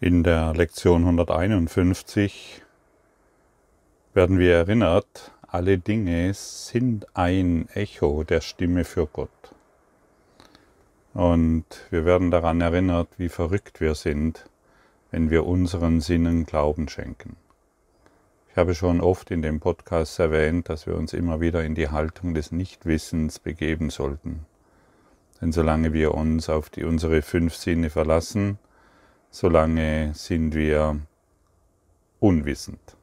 In der Lektion 151 werden wir erinnert, alle Dinge sind ein Echo der Stimme für Gott. Und wir werden daran erinnert, wie verrückt wir sind, wenn wir unseren Sinnen Glauben schenken. Ich habe schon oft in dem Podcast erwähnt, dass wir uns immer wieder in die Haltung des Nichtwissens begeben sollten. Denn solange wir uns auf die, unsere fünf Sinne verlassen, solange sind wir unwissend.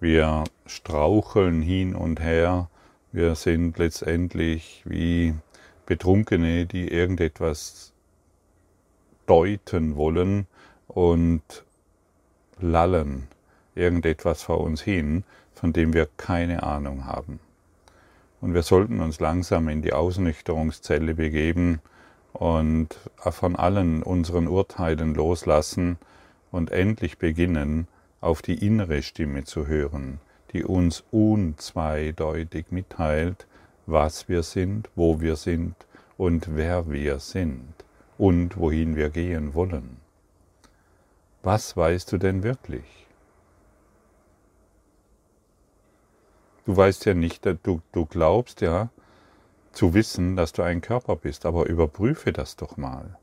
Wir straucheln hin und her, wir sind letztendlich wie Betrunkene, die irgendetwas deuten wollen und lallen irgendetwas vor uns hin, von dem wir keine Ahnung haben. Und wir sollten uns langsam in die Ausnüchterungszelle begeben, und von allen unseren Urteilen loslassen und endlich beginnen, auf die innere Stimme zu hören, die uns unzweideutig mitteilt, was wir sind, wo wir sind und wer wir sind und wohin wir gehen wollen. Was weißt du denn wirklich? Du weißt ja nicht, du, du glaubst ja, zu wissen, dass du ein Körper bist, aber überprüfe das doch mal.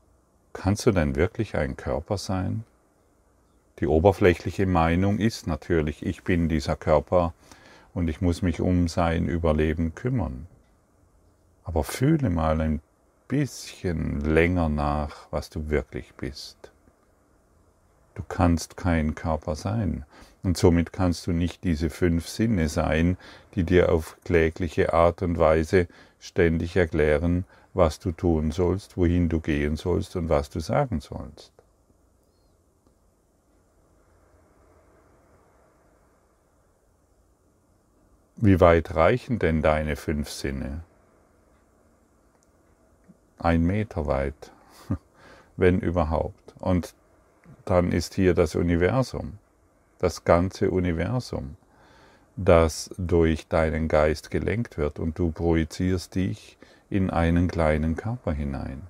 Kannst du denn wirklich ein Körper sein? Die oberflächliche Meinung ist natürlich, ich bin dieser Körper und ich muss mich um sein Überleben kümmern. Aber fühle mal ein bisschen länger nach, was du wirklich bist. Du kannst kein Körper sein und somit kannst du nicht diese fünf Sinne sein, die dir auf klägliche Art und Weise ständig erklären, was du tun sollst, wohin du gehen sollst und was du sagen sollst. Wie weit reichen denn deine fünf Sinne? Ein Meter weit, wenn überhaupt. Und dann ist hier das Universum, das ganze Universum das durch deinen Geist gelenkt wird und du projizierst dich in einen kleinen Körper hinein.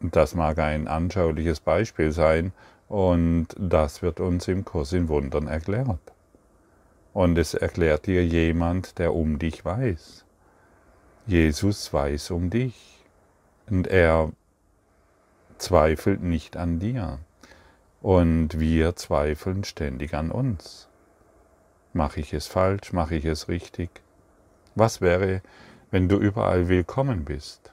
Das mag ein anschauliches Beispiel sein und das wird uns im Kurs in Wundern erklärt. Und es erklärt dir jemand, der um dich weiß. Jesus weiß um dich und er zweifelt nicht an dir. Und wir zweifeln ständig an uns. Mache ich es falsch? Mache ich es richtig? Was wäre, wenn du überall willkommen bist?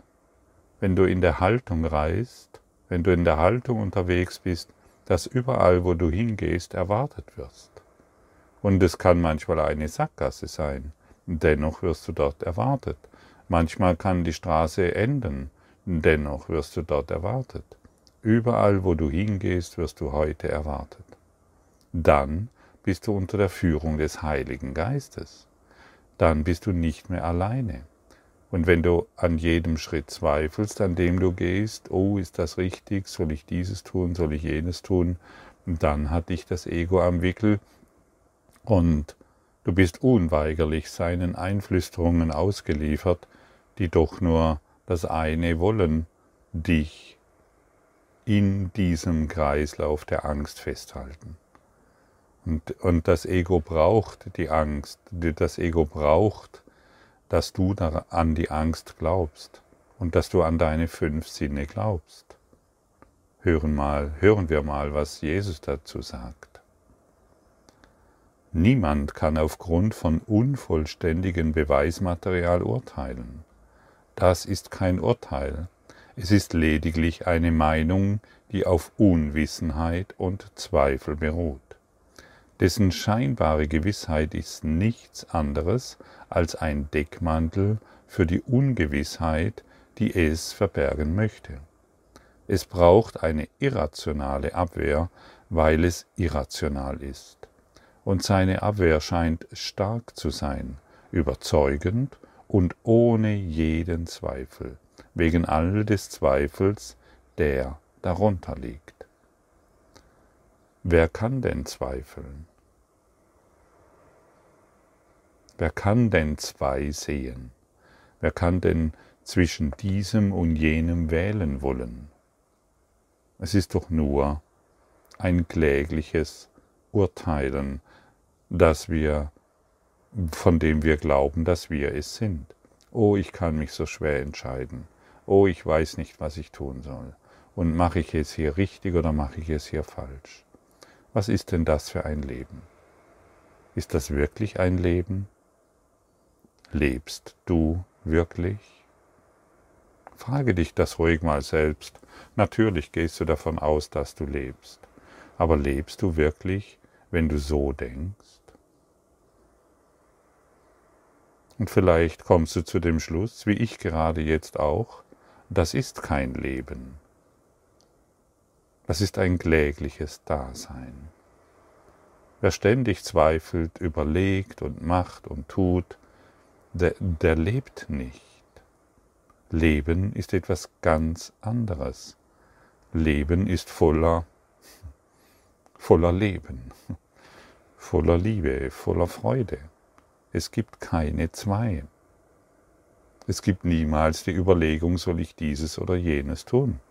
Wenn du in der Haltung reist, wenn du in der Haltung unterwegs bist, dass überall, wo du hingehst, erwartet wirst. Und es kann manchmal eine Sackgasse sein, dennoch wirst du dort erwartet. Manchmal kann die Straße enden, dennoch wirst du dort erwartet. Überall, wo du hingehst, wirst du heute erwartet. Dann bist du unter der Führung des Heiligen Geistes. Dann bist du nicht mehr alleine. Und wenn du an jedem Schritt zweifelst, an dem du gehst, oh, ist das richtig, soll ich dieses tun, soll ich jenes tun, dann hat dich das Ego am Wickel und du bist unweigerlich seinen Einflüsterungen ausgeliefert, die doch nur das eine wollen, dich in diesem Kreislauf der Angst festhalten. Und, und das Ego braucht die Angst, das Ego braucht, dass du an die Angst glaubst und dass du an deine fünf Sinne glaubst. Hören, mal, hören wir mal, was Jesus dazu sagt. Niemand kann aufgrund von unvollständigem Beweismaterial urteilen. Das ist kein Urteil, es ist lediglich eine Meinung, die auf Unwissenheit und Zweifel beruht. Dessen scheinbare Gewissheit ist nichts anderes als ein Deckmantel für die Ungewissheit, die es verbergen möchte. Es braucht eine irrationale Abwehr, weil es irrational ist. Und seine Abwehr scheint stark zu sein, überzeugend und ohne jeden Zweifel wegen all des Zweifels, der darunter liegt. Wer kann denn zweifeln? Wer kann denn zwei sehen? Wer kann denn zwischen diesem und jenem wählen wollen? Es ist doch nur ein klägliches Urteilen, dass wir, von dem wir glauben, dass wir es sind. Oh, ich kann mich so schwer entscheiden. Oh, ich weiß nicht, was ich tun soll. Und mache ich es hier richtig oder mache ich es hier falsch? Was ist denn das für ein Leben? Ist das wirklich ein Leben? Lebst du wirklich? Frage dich das ruhig mal selbst. Natürlich gehst du davon aus, dass du lebst. Aber lebst du wirklich, wenn du so denkst? Und vielleicht kommst du zu dem Schluss, wie ich gerade jetzt auch, das ist kein Leben. Das ist ein klägliches Dasein. Wer ständig zweifelt, überlegt und macht und tut, der, der lebt nicht. Leben ist etwas ganz anderes. Leben ist voller, voller Leben, voller Liebe, voller Freude. Es gibt keine zwei. Es gibt niemals die Überlegung, soll ich dieses oder jenes tun.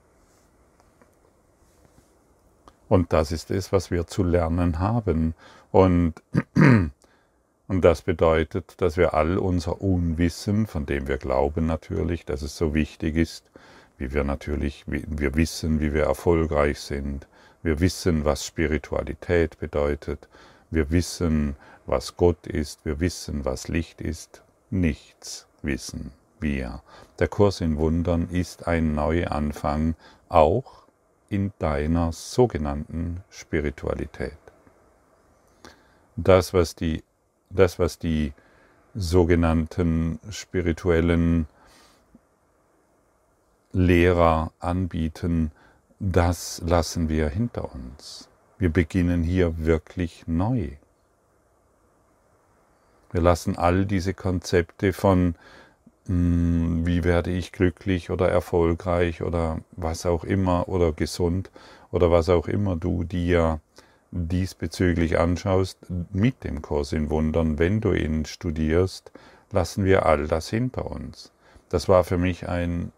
Und das ist es, was wir zu lernen haben. Und, und das bedeutet, dass wir all unser Unwissen, von dem wir glauben natürlich, dass es so wichtig ist, wie wir natürlich, wir wissen, wie wir erfolgreich sind, wir wissen, was Spiritualität bedeutet, wir wissen, was Gott ist, wir wissen, was Licht ist, nichts wissen wir. Der Kurs in Wundern ist ein Neuanfang, auch in deiner sogenannten Spiritualität. Das, was die, das, was die sogenannten spirituellen Lehrer anbieten, das lassen wir hinter uns. Wir beginnen hier wirklich neu. Wir lassen all diese Konzepte von hm, wie werde ich glücklich oder erfolgreich oder was auch immer oder gesund oder was auch immer du dir diesbezüglich anschaust mit dem Kurs in Wundern, wenn du ihn studierst, lassen wir all das hinter uns. Das war für mich ein,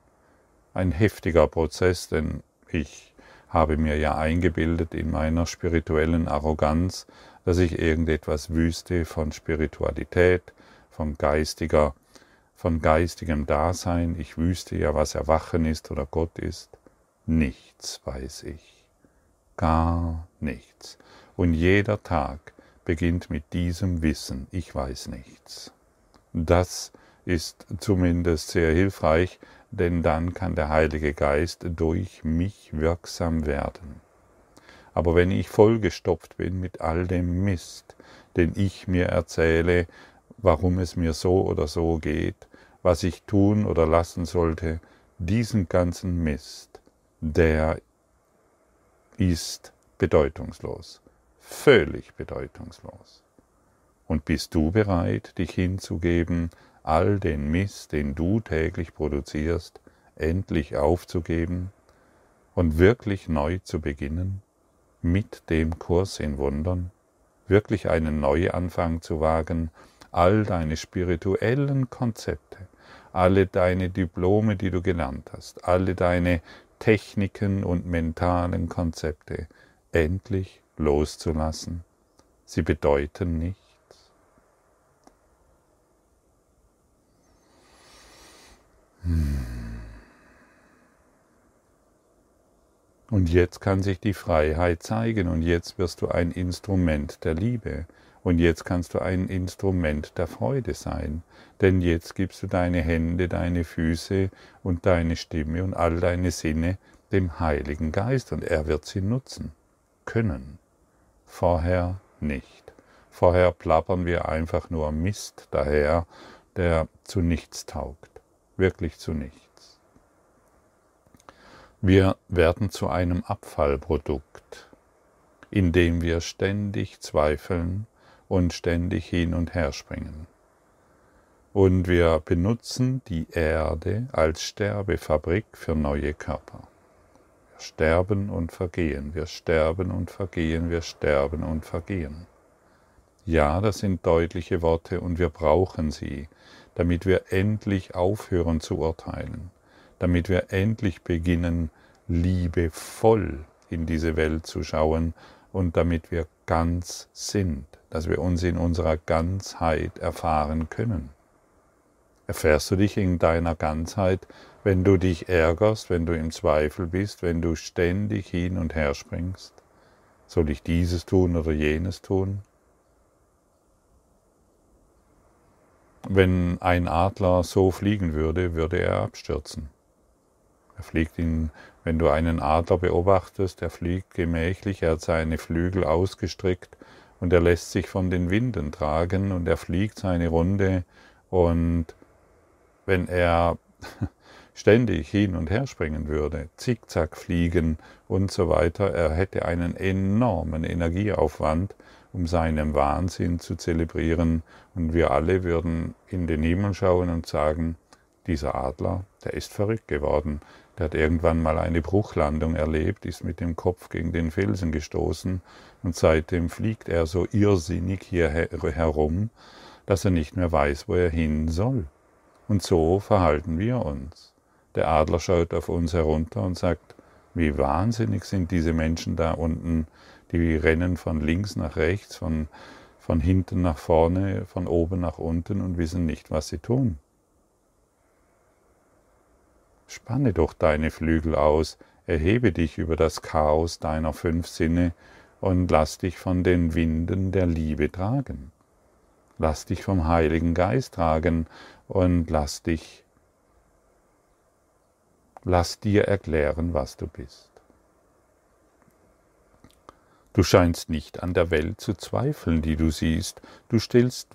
ein heftiger Prozess, denn ich habe mir ja eingebildet in meiner spirituellen Arroganz, dass ich irgendetwas wüsste von Spiritualität, von geistiger von geistigem Dasein, ich wüsste ja, was Erwachen ist oder Gott ist. Nichts weiß ich. Gar nichts. Und jeder Tag beginnt mit diesem Wissen, ich weiß nichts. Das ist zumindest sehr hilfreich, denn dann kann der Heilige Geist durch mich wirksam werden. Aber wenn ich vollgestopft bin mit all dem Mist, den ich mir erzähle, warum es mir so oder so geht, was ich tun oder lassen sollte, diesen ganzen Mist, der ist bedeutungslos, völlig bedeutungslos. Und bist du bereit, dich hinzugeben, all den Mist, den du täglich produzierst, endlich aufzugeben und wirklich neu zu beginnen, mit dem Kurs in Wundern, wirklich einen Neuanfang zu wagen, all deine spirituellen Konzepte, alle deine Diplome, die du gelernt hast, alle deine Techniken und mentalen Konzepte endlich loszulassen. Sie bedeuten nichts. Und jetzt kann sich die Freiheit zeigen und jetzt wirst du ein Instrument der Liebe. Und jetzt kannst du ein Instrument der Freude sein, denn jetzt gibst du deine Hände, deine Füße und deine Stimme und all deine Sinne dem Heiligen Geist und er wird sie nutzen können. Vorher nicht. Vorher plappern wir einfach nur Mist daher, der zu nichts taugt, wirklich zu nichts. Wir werden zu einem Abfallprodukt, indem wir ständig zweifeln, und ständig hin und her springen. Und wir benutzen die Erde als Sterbefabrik für neue Körper. Wir sterben und vergehen, wir sterben und vergehen, wir sterben und vergehen. Ja, das sind deutliche Worte und wir brauchen sie, damit wir endlich aufhören zu urteilen, damit wir endlich beginnen, liebevoll in diese Welt zu schauen und damit wir ganz sind, dass wir uns in unserer Ganzheit erfahren können. Erfährst du dich in deiner Ganzheit, wenn du dich ärgerst, wenn du im Zweifel bist, wenn du ständig hin und her springst? Soll ich dieses tun oder jenes tun? Wenn ein Adler so fliegen würde, würde er abstürzen. Er fliegt in, wenn du einen Adler beobachtest, er fliegt gemächlich, er hat seine Flügel ausgestreckt und er lässt sich von den Winden tragen und er fliegt seine Runde und wenn er ständig hin und her springen würde, zickzack fliegen und so weiter, er hätte einen enormen Energieaufwand, um seinen Wahnsinn zu zelebrieren und wir alle würden in den Himmel schauen und sagen, dieser Adler, der ist verrückt geworden, der hat irgendwann mal eine Bruchlandung erlebt, ist mit dem Kopf gegen den Felsen gestoßen und seitdem fliegt er so irrsinnig hier herum, dass er nicht mehr weiß, wo er hin soll. Und so verhalten wir uns. Der Adler schaut auf uns herunter und sagt, wie wahnsinnig sind diese Menschen da unten, die rennen von links nach rechts, von, von hinten nach vorne, von oben nach unten und wissen nicht, was sie tun. Spanne doch deine Flügel aus, erhebe dich über das Chaos deiner fünf Sinne und lass dich von den Winden der Liebe tragen. Lass dich vom Heiligen Geist tragen und lass dich, lass dir erklären, was du bist. Du scheinst nicht an der Welt zu zweifeln, die du siehst. Du stellst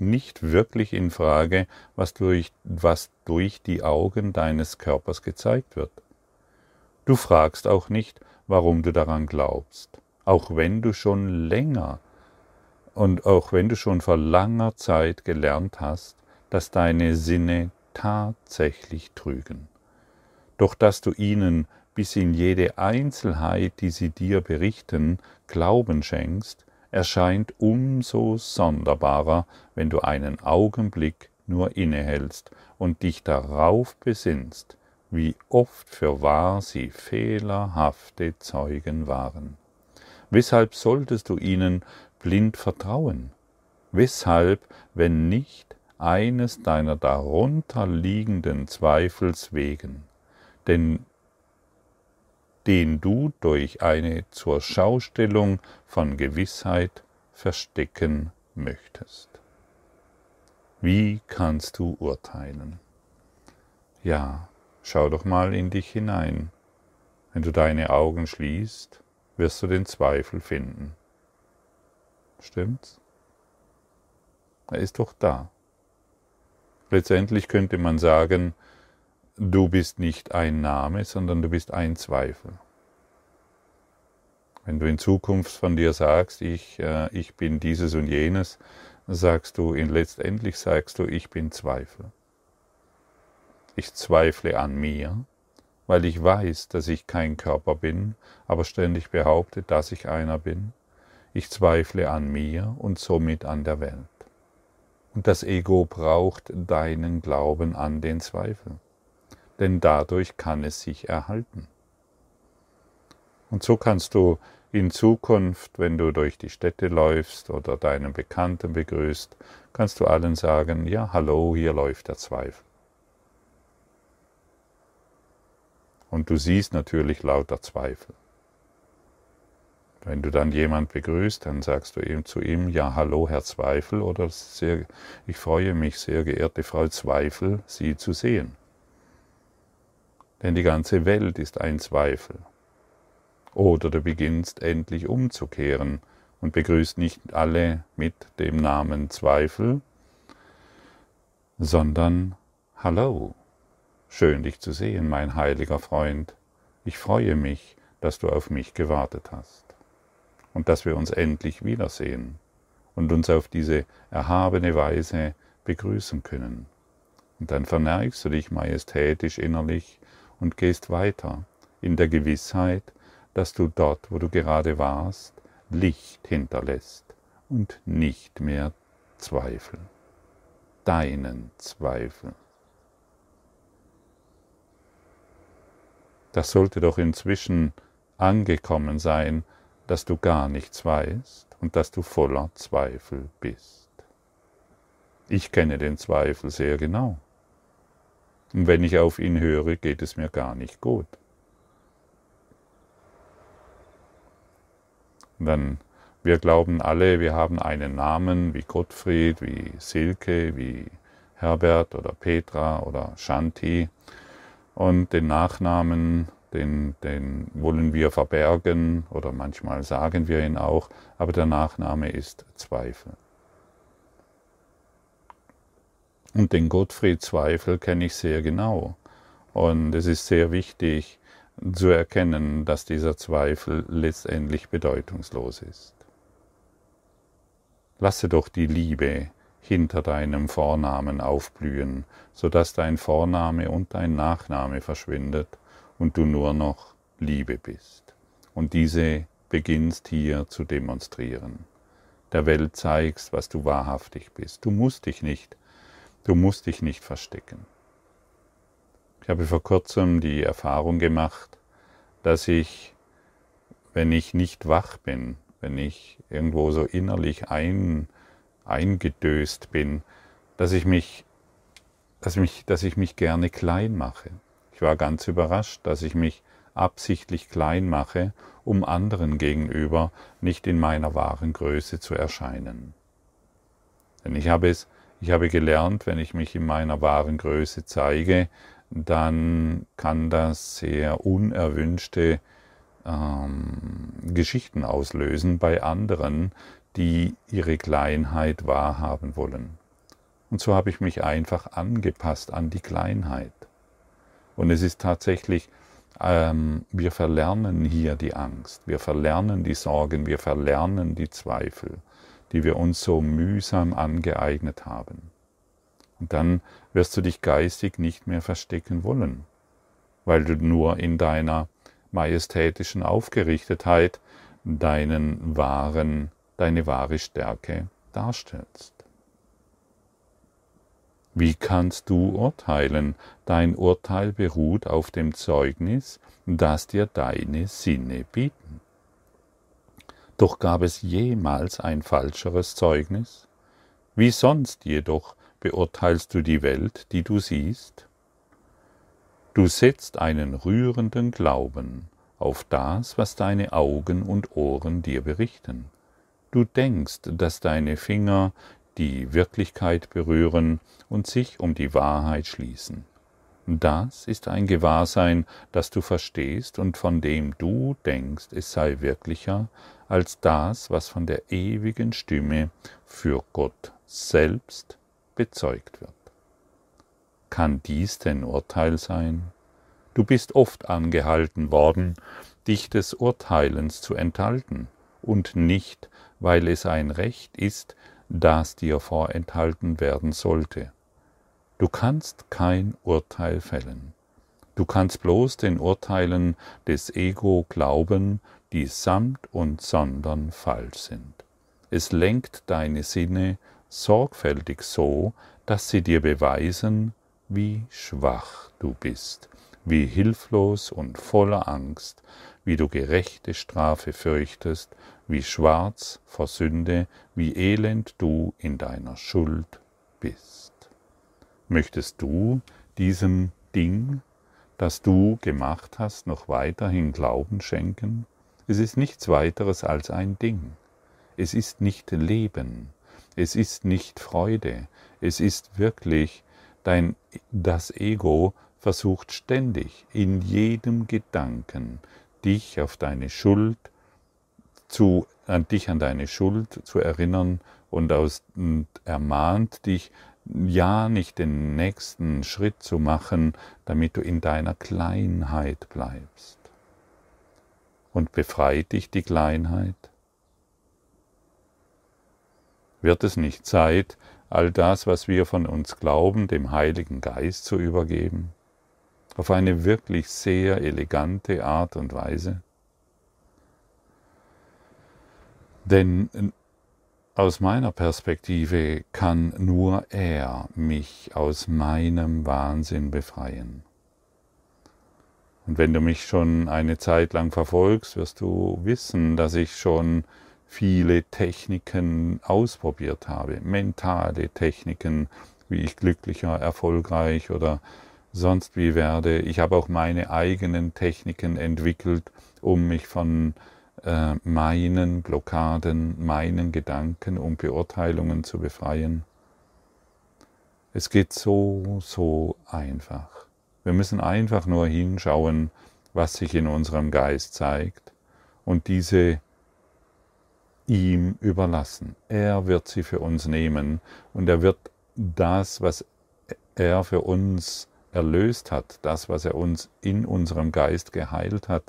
nicht wirklich in Frage, was durch, was durch die Augen deines Körpers gezeigt wird. Du fragst auch nicht, warum du daran glaubst, auch wenn du schon länger und auch wenn du schon vor langer Zeit gelernt hast, dass deine Sinne tatsächlich trügen. Doch dass du ihnen bis in jede Einzelheit, die sie dir berichten, Glauben schenkst, erscheint umso sonderbarer, wenn du einen Augenblick nur innehältst und dich darauf besinnst, wie oft für wahr sie fehlerhafte Zeugen waren. Weshalb solltest du ihnen blind vertrauen? Weshalb, wenn nicht eines deiner darunter liegenden Zweifels wegen? Denn den du durch eine zur Schaustellung von Gewissheit verstecken möchtest. Wie kannst du urteilen? Ja, schau doch mal in dich hinein. Wenn du deine Augen schließt, wirst du den Zweifel finden. Stimmt's? Er ist doch da. Letztendlich könnte man sagen, du bist nicht ein Name, sondern du bist ein Zweifel. Wenn du in Zukunft von dir sagst, ich, äh, ich bin dieses und jenes, sagst du, in letztendlich sagst du, ich bin Zweifel. Ich zweifle an mir, weil ich weiß, dass ich kein Körper bin, aber ständig behaupte, dass ich einer bin. Ich zweifle an mir und somit an der Welt. Und das Ego braucht deinen Glauben an den Zweifel denn dadurch kann es sich erhalten. Und so kannst du in Zukunft, wenn du durch die Städte läufst oder deinen Bekannten begrüßt, kannst du allen sagen, ja, hallo, hier läuft der Zweifel. Und du siehst natürlich lauter Zweifel. Wenn du dann jemand begrüßt, dann sagst du ihm zu ihm, ja, hallo, Herr Zweifel, oder sehr, ich freue mich, sehr geehrte Frau Zweifel, Sie zu sehen denn die ganze Welt ist ein Zweifel. Oder du beginnst endlich umzukehren und begrüßt nicht alle mit dem Namen Zweifel, sondern Hallo, schön dich zu sehen, mein heiliger Freund. Ich freue mich, dass du auf mich gewartet hast und dass wir uns endlich wiedersehen und uns auf diese erhabene Weise begrüßen können. Und dann verneigst du dich majestätisch innerlich und gehst weiter in der Gewissheit, dass du dort, wo du gerade warst, Licht hinterlässt und nicht mehr Zweifel, deinen Zweifel. Das sollte doch inzwischen angekommen sein, dass du gar nichts weißt und dass du voller Zweifel bist. Ich kenne den Zweifel sehr genau. Und wenn ich auf ihn höre, geht es mir gar nicht gut. dann, wir glauben alle, wir haben einen Namen wie Gottfried, wie Silke, wie Herbert oder Petra oder Shanti. Und den Nachnamen, den, den wollen wir verbergen oder manchmal sagen wir ihn auch, aber der Nachname ist Zweifel. Und den Gottfried Zweifel kenne ich sehr genau. Und es ist sehr wichtig zu erkennen, dass dieser Zweifel letztendlich bedeutungslos ist. Lasse doch die Liebe hinter deinem Vornamen aufblühen, so dass dein Vorname und dein Nachname verschwindet und du nur noch Liebe bist. Und diese beginnst hier zu demonstrieren. Der Welt zeigst, was du wahrhaftig bist. Du musst dich nicht Du musst dich nicht verstecken. Ich habe vor kurzem die Erfahrung gemacht, dass ich, wenn ich nicht wach bin, wenn ich irgendwo so innerlich ein, eingedöst bin, dass ich mich, dass mich, dass ich mich gerne klein mache. Ich war ganz überrascht, dass ich mich absichtlich klein mache, um anderen gegenüber nicht in meiner wahren Größe zu erscheinen. Denn ich habe es ich habe gelernt, wenn ich mich in meiner wahren Größe zeige, dann kann das sehr unerwünschte ähm, Geschichten auslösen bei anderen, die ihre Kleinheit wahrhaben wollen. Und so habe ich mich einfach angepasst an die Kleinheit. Und es ist tatsächlich, ähm, wir verlernen hier die Angst, wir verlernen die Sorgen, wir verlernen die Zweifel die wir uns so mühsam angeeignet haben. Und dann wirst du dich geistig nicht mehr verstecken wollen, weil du nur in deiner majestätischen Aufgerichtetheit deinen wahren, deine wahre Stärke darstellst. Wie kannst du urteilen? Dein Urteil beruht auf dem Zeugnis, das dir deine Sinne bieten. Doch gab es jemals ein falscheres Zeugnis? Wie sonst jedoch beurteilst du die Welt, die du siehst? Du setzt einen rührenden Glauben auf das, was deine Augen und Ohren dir berichten. Du denkst, dass deine Finger die Wirklichkeit berühren und sich um die Wahrheit schließen. Das ist ein Gewahrsein, das du verstehst und von dem du denkst, es sei wirklicher als das, was von der ewigen Stimme für Gott selbst bezeugt wird. Kann dies denn Urteil sein? Du bist oft angehalten worden, dich des Urteilens zu enthalten, und nicht, weil es ein Recht ist, das dir vorenthalten werden sollte. Du kannst kein Urteil fällen. Du kannst bloß den Urteilen des Ego glauben, die samt und sondern falsch sind. Es lenkt deine Sinne sorgfältig so, dass sie dir beweisen, wie schwach du bist, wie hilflos und voller Angst, wie du gerechte Strafe fürchtest, wie schwarz vor Sünde, wie elend du in deiner Schuld bist. Möchtest du diesem Ding, das du gemacht hast, noch weiterhin Glauben schenken? Es ist nichts weiteres als ein Ding. Es ist nicht Leben. Es ist nicht Freude. Es ist wirklich dein, das Ego versucht ständig in jedem Gedanken dich auf deine Schuld zu, an dich an deine Schuld zu erinnern und, aus, und ermahnt dich, ja nicht den nächsten Schritt zu machen, damit du in deiner Kleinheit bleibst und befreit dich die Kleinheit? Wird es nicht Zeit, all das, was wir von uns glauben, dem Heiligen Geist zu übergeben? Auf eine wirklich sehr elegante Art und Weise? Denn aus meiner Perspektive kann nur er mich aus meinem Wahnsinn befreien. Und wenn du mich schon eine Zeit lang verfolgst, wirst du wissen, dass ich schon viele Techniken ausprobiert habe, mentale Techniken, wie ich glücklicher, erfolgreich oder sonst wie werde. Ich habe auch meine eigenen Techniken entwickelt, um mich von äh, meinen Blockaden, meinen Gedanken und Beurteilungen zu befreien. Es geht so, so einfach. Wir müssen einfach nur hinschauen, was sich in unserem Geist zeigt und diese ihm überlassen. Er wird sie für uns nehmen und er wird das, was er für uns erlöst hat, das, was er uns in unserem Geist geheilt hat,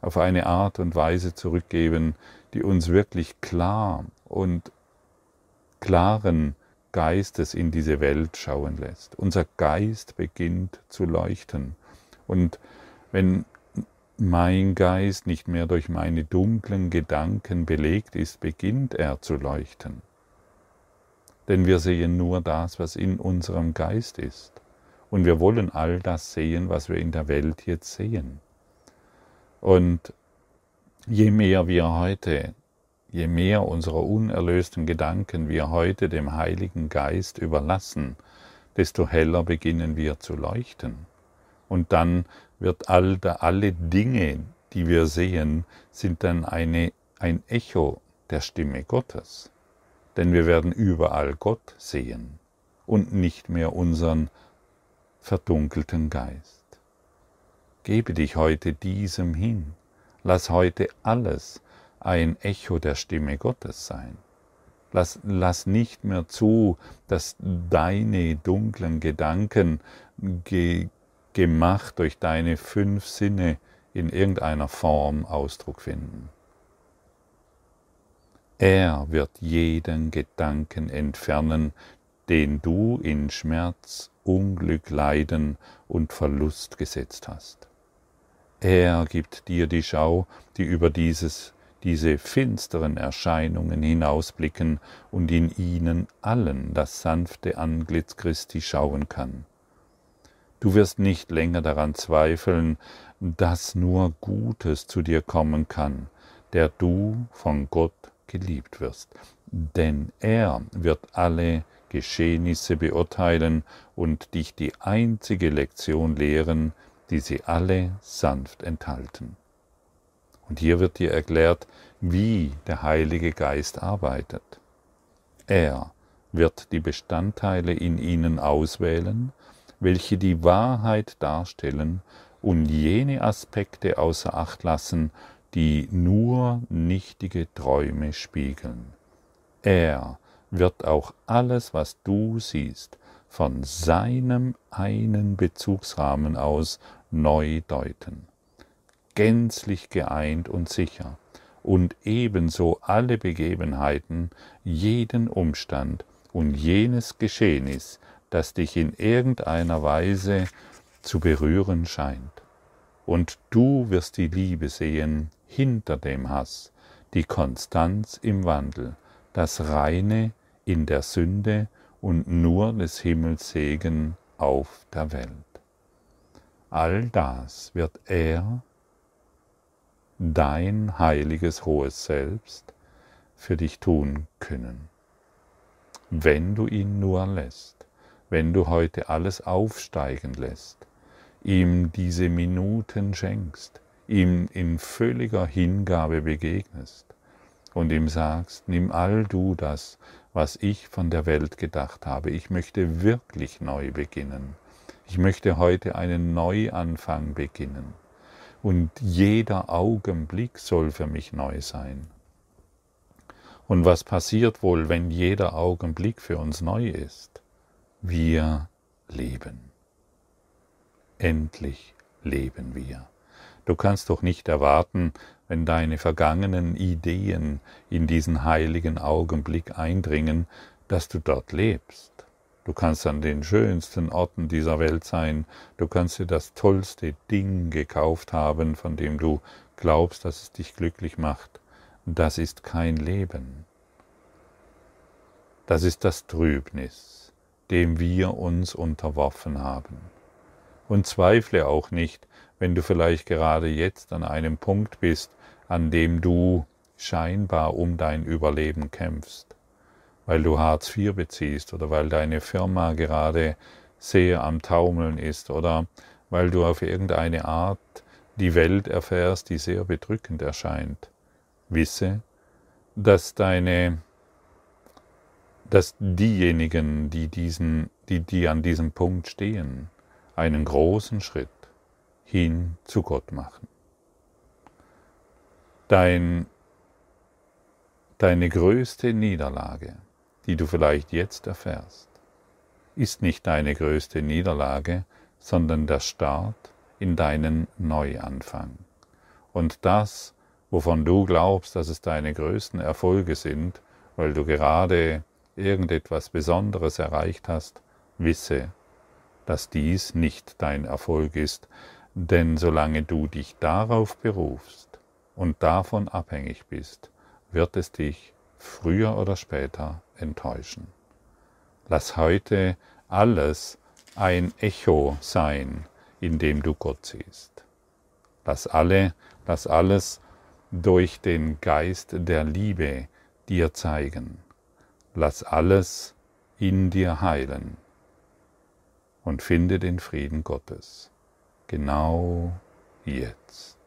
auf eine Art und Weise zurückgeben, die uns wirklich klar und klaren Geistes in diese Welt schauen lässt. Unser Geist beginnt zu leuchten. Und wenn mein Geist nicht mehr durch meine dunklen Gedanken belegt ist, beginnt er zu leuchten. Denn wir sehen nur das, was in unserem Geist ist. Und wir wollen all das sehen, was wir in der Welt jetzt sehen. Und je mehr wir heute, je mehr unserer unerlösten Gedanken wir heute dem Heiligen Geist überlassen, desto heller beginnen wir zu leuchten. Und dann wird all da, alle Dinge, die wir sehen, sind dann eine, ein Echo der Stimme Gottes. Denn wir werden überall Gott sehen und nicht mehr unseren verdunkelten Geist. Gebe dich heute diesem hin. Lass heute alles ein Echo der Stimme Gottes sein. Lass, lass nicht mehr zu, dass deine dunklen Gedanken ge, gemacht durch deine fünf Sinne in irgendeiner Form Ausdruck finden. Er wird jeden Gedanken entfernen, den du in Schmerz, Unglück, Leiden und Verlust gesetzt hast. Er gibt dir die Schau, die über dieses, diese finsteren Erscheinungen hinausblicken und in ihnen allen das sanfte Antlitz Christi schauen kann. Du wirst nicht länger daran zweifeln, dass nur Gutes zu dir kommen kann, der du von Gott geliebt wirst. Denn er wird alle Geschehnisse beurteilen und dich die einzige Lektion lehren, die sie alle sanft enthalten. Und hier wird dir erklärt, wie der Heilige Geist arbeitet. Er wird die Bestandteile in ihnen auswählen, welche die Wahrheit darstellen und jene Aspekte außer Acht lassen, die nur nichtige Träume spiegeln. Er wird auch alles, was du siehst, von seinem einen Bezugsrahmen aus neu deuten. Gänzlich geeint und sicher und ebenso alle Begebenheiten, jeden Umstand und jenes Geschehnis, das dich in irgendeiner Weise zu berühren scheint. Und du wirst die Liebe sehen hinter dem Hass, die Konstanz im Wandel, das Reine in der Sünde und nur des Himmels Segen auf der Welt. All das wird er, dein heiliges hohes Selbst, für dich tun können, wenn du ihn nur lässt, wenn du heute alles aufsteigen lässt, ihm diese Minuten schenkst, ihm in völliger Hingabe begegnest und ihm sagst, nimm all du das, was ich von der Welt gedacht habe, ich möchte wirklich neu beginnen. Ich möchte heute einen Neuanfang beginnen. Und jeder Augenblick soll für mich neu sein. Und was passiert wohl, wenn jeder Augenblick für uns neu ist? Wir leben. Endlich leben wir. Du kannst doch nicht erwarten, wenn deine vergangenen Ideen in diesen heiligen Augenblick eindringen, dass du dort lebst. Du kannst an den schönsten Orten dieser Welt sein. Du kannst dir das tollste Ding gekauft haben, von dem du glaubst, dass es dich glücklich macht. Das ist kein Leben. Das ist das Trübnis, dem wir uns unterworfen haben. Und zweifle auch nicht, wenn du vielleicht gerade jetzt an einem Punkt bist, an dem du scheinbar um dein Überleben kämpfst, weil du Hartz IV beziehst oder weil deine Firma gerade sehr am Taumeln ist oder weil du auf irgendeine Art die Welt erfährst, die sehr bedrückend erscheint. Wisse, dass deine dass diejenigen, die, diesen, die, die an diesem Punkt stehen, einen großen Schritt hin zu Gott machen. Dein, deine größte Niederlage, die du vielleicht jetzt erfährst, ist nicht deine größte Niederlage, sondern der Start in deinen Neuanfang. Und das, wovon du glaubst, dass es deine größten Erfolge sind, weil du gerade irgendetwas Besonderes erreicht hast, wisse, dass dies nicht dein Erfolg ist, denn solange du dich darauf berufst und davon abhängig bist, wird es dich früher oder später enttäuschen. Lass heute alles ein Echo sein, in dem du Gott siehst. Lass alle, lass alles durch den Geist der Liebe dir zeigen lass alles in dir heilen und finde den Frieden Gottes, genau jetzt.